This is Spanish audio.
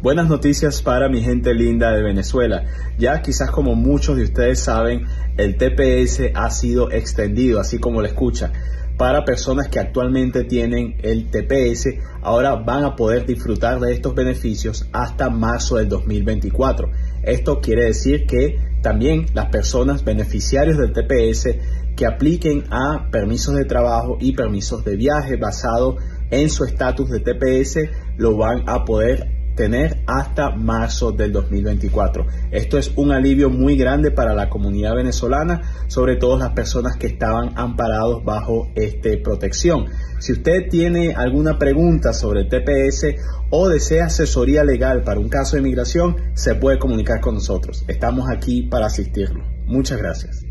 Buenas noticias para mi gente linda de Venezuela. Ya quizás como muchos de ustedes saben, el TPS ha sido extendido, así como lo escucha. Para personas que actualmente tienen el TPS, ahora van a poder disfrutar de estos beneficios hasta marzo del 2024. Esto quiere decir que también las personas beneficiarios del TPS que apliquen a permisos de trabajo y permisos de viaje basado en su estatus de TPS lo van a poder tener hasta marzo del 2024. Esto es un alivio muy grande para la comunidad venezolana, sobre todo las personas que estaban amparados bajo esta protección. Si usted tiene alguna pregunta sobre el TPS o desea asesoría legal para un caso de inmigración, se puede comunicar con nosotros. Estamos aquí para asistirlo. Muchas gracias.